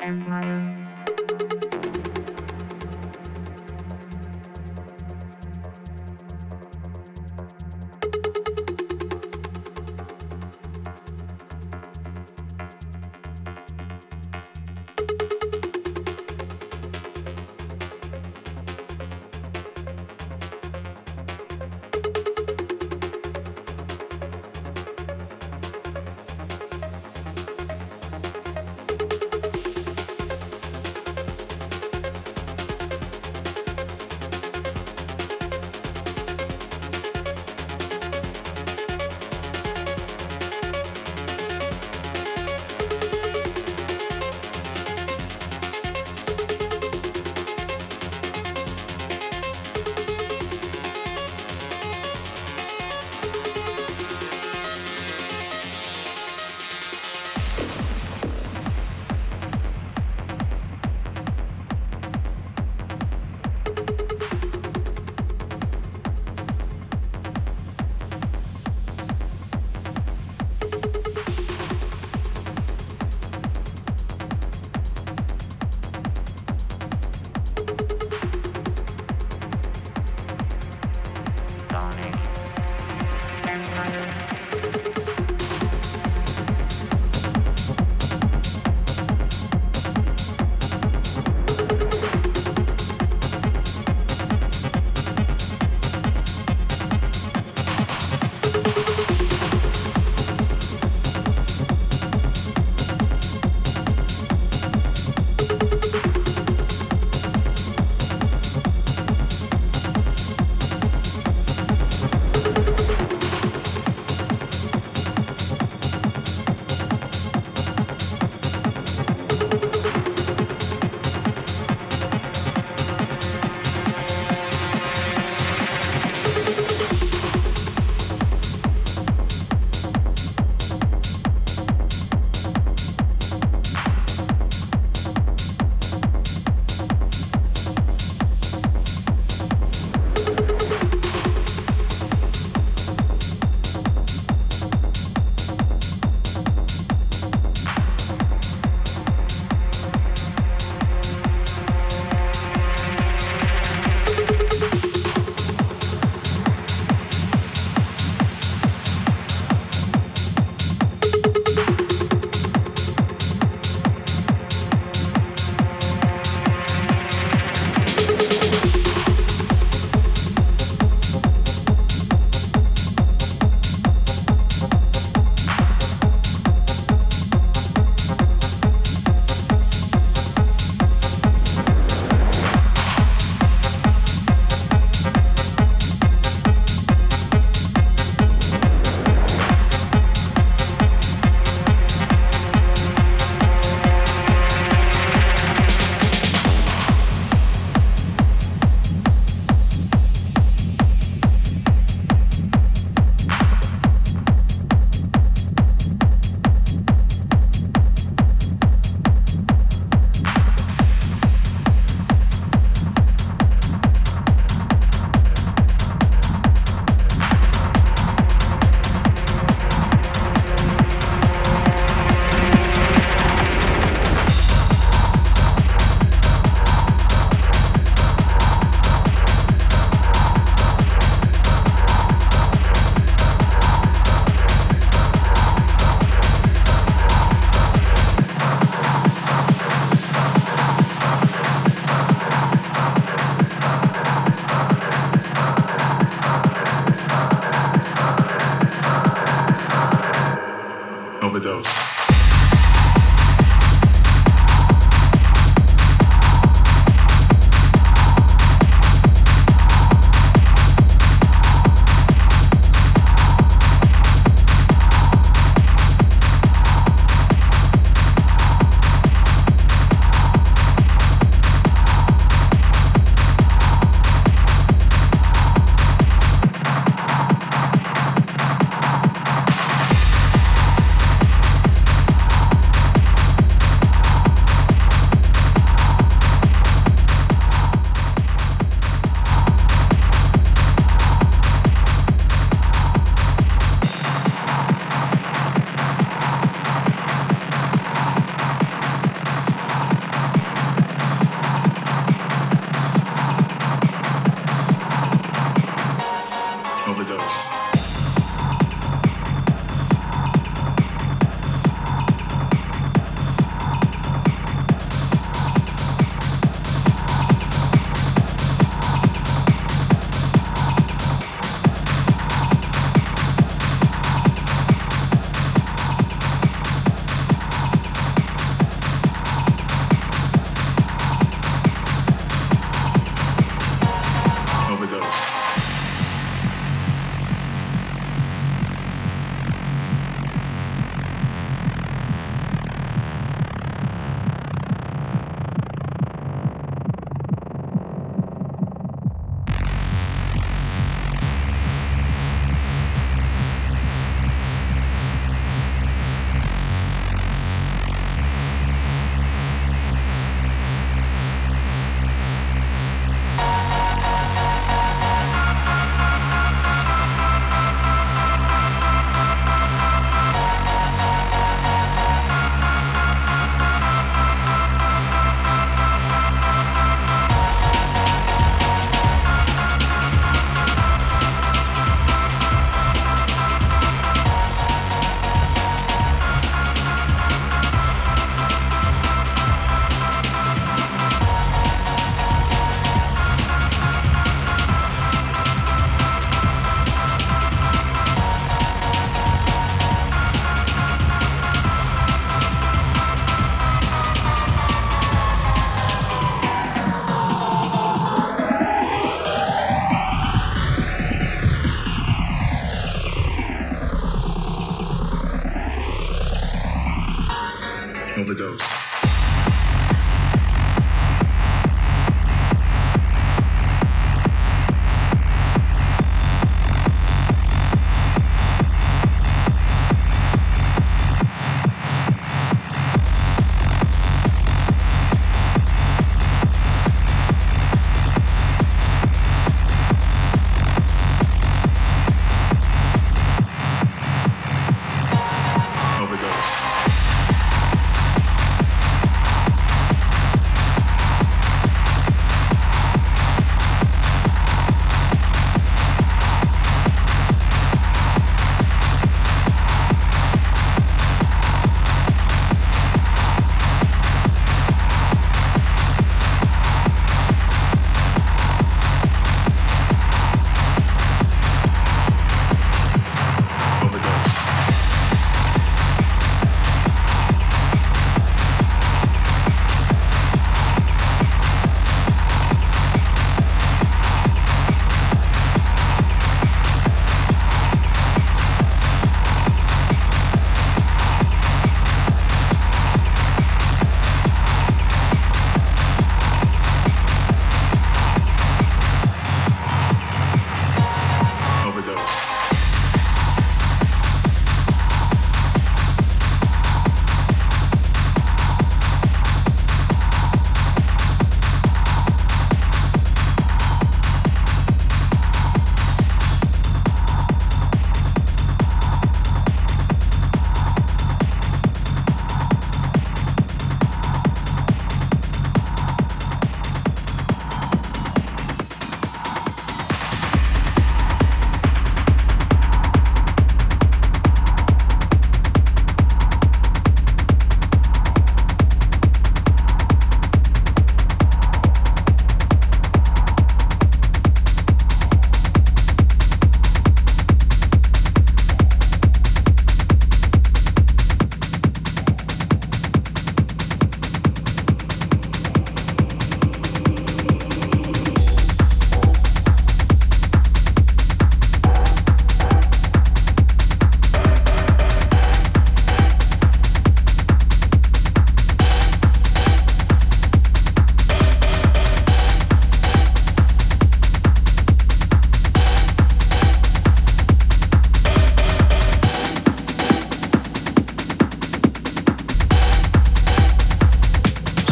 Empire.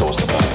source of all.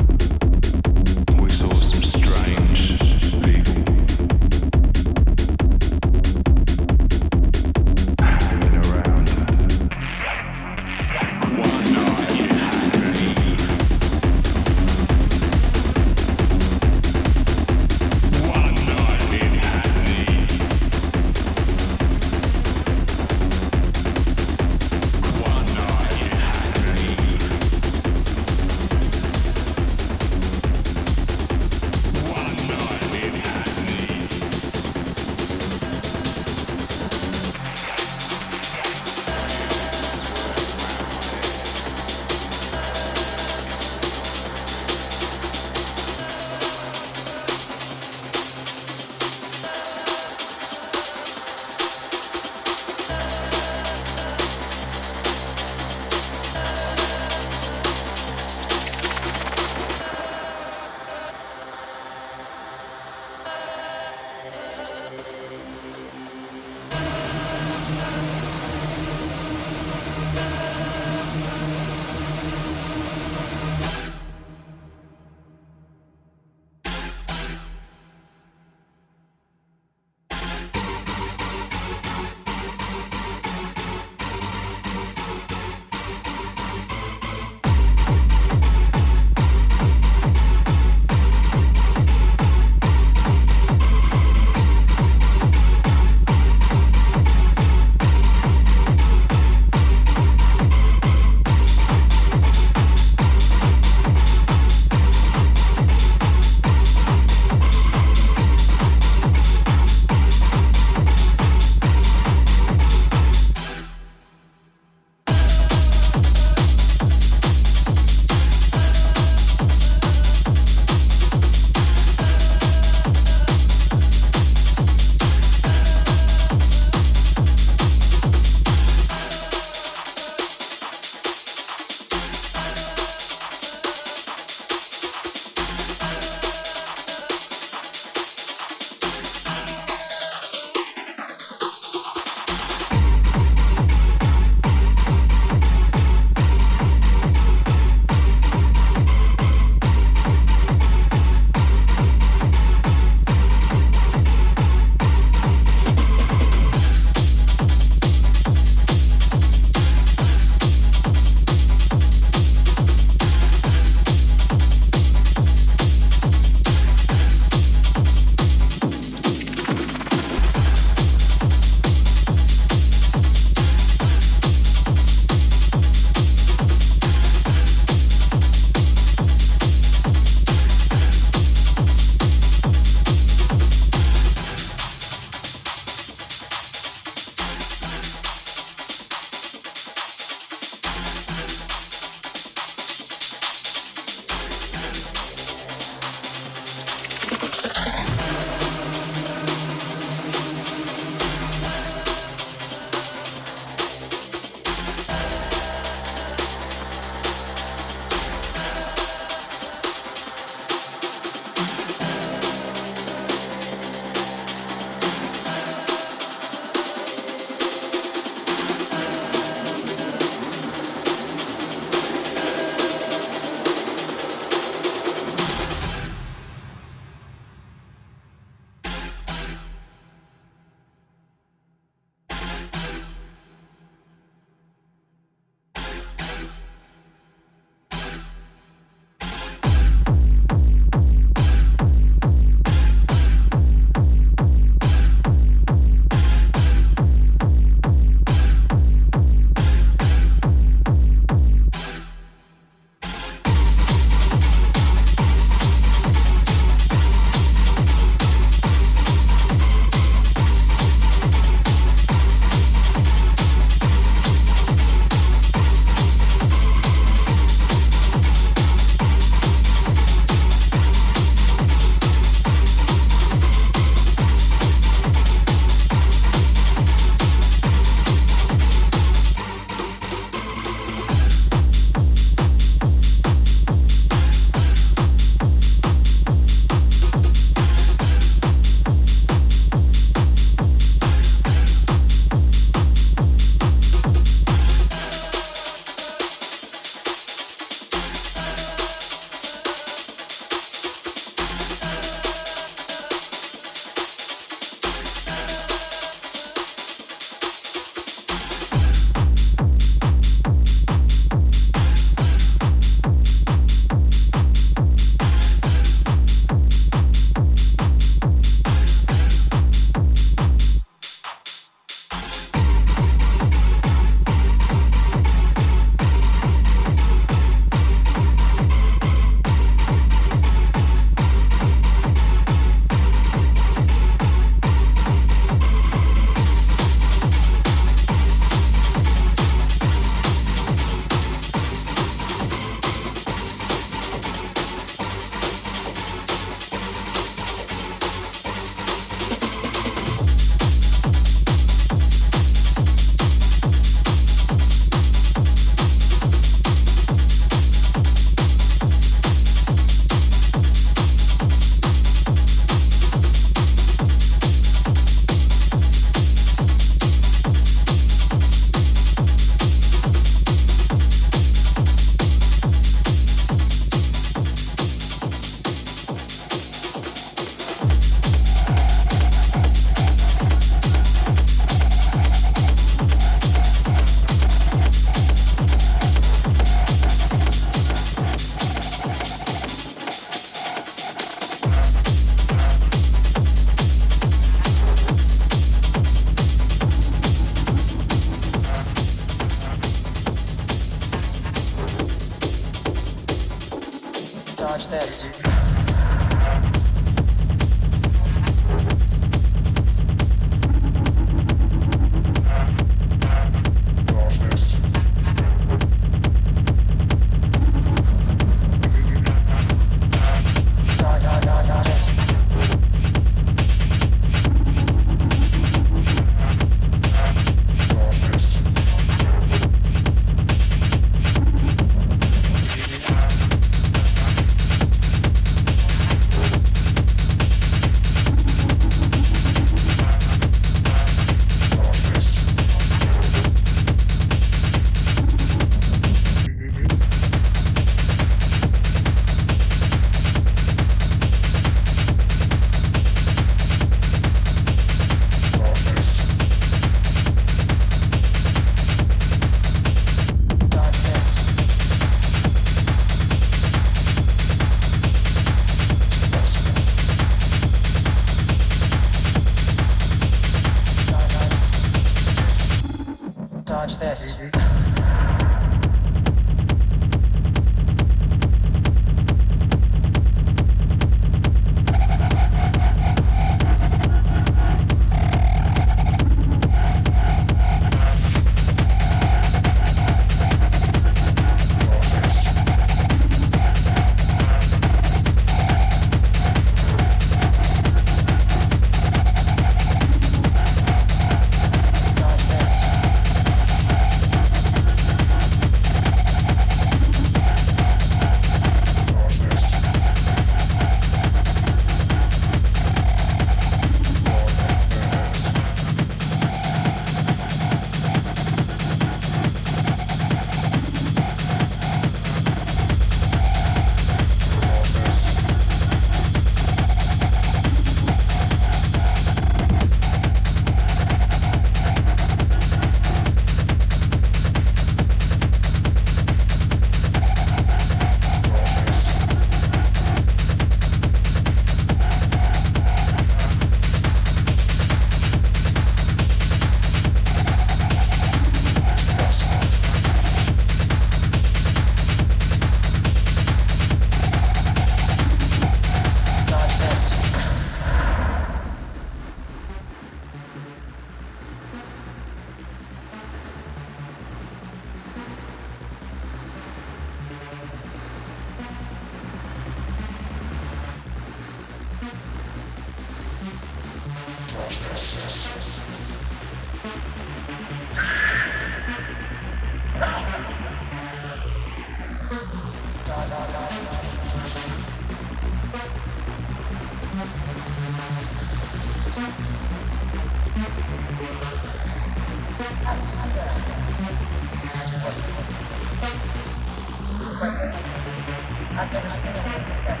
I've never seen anything before.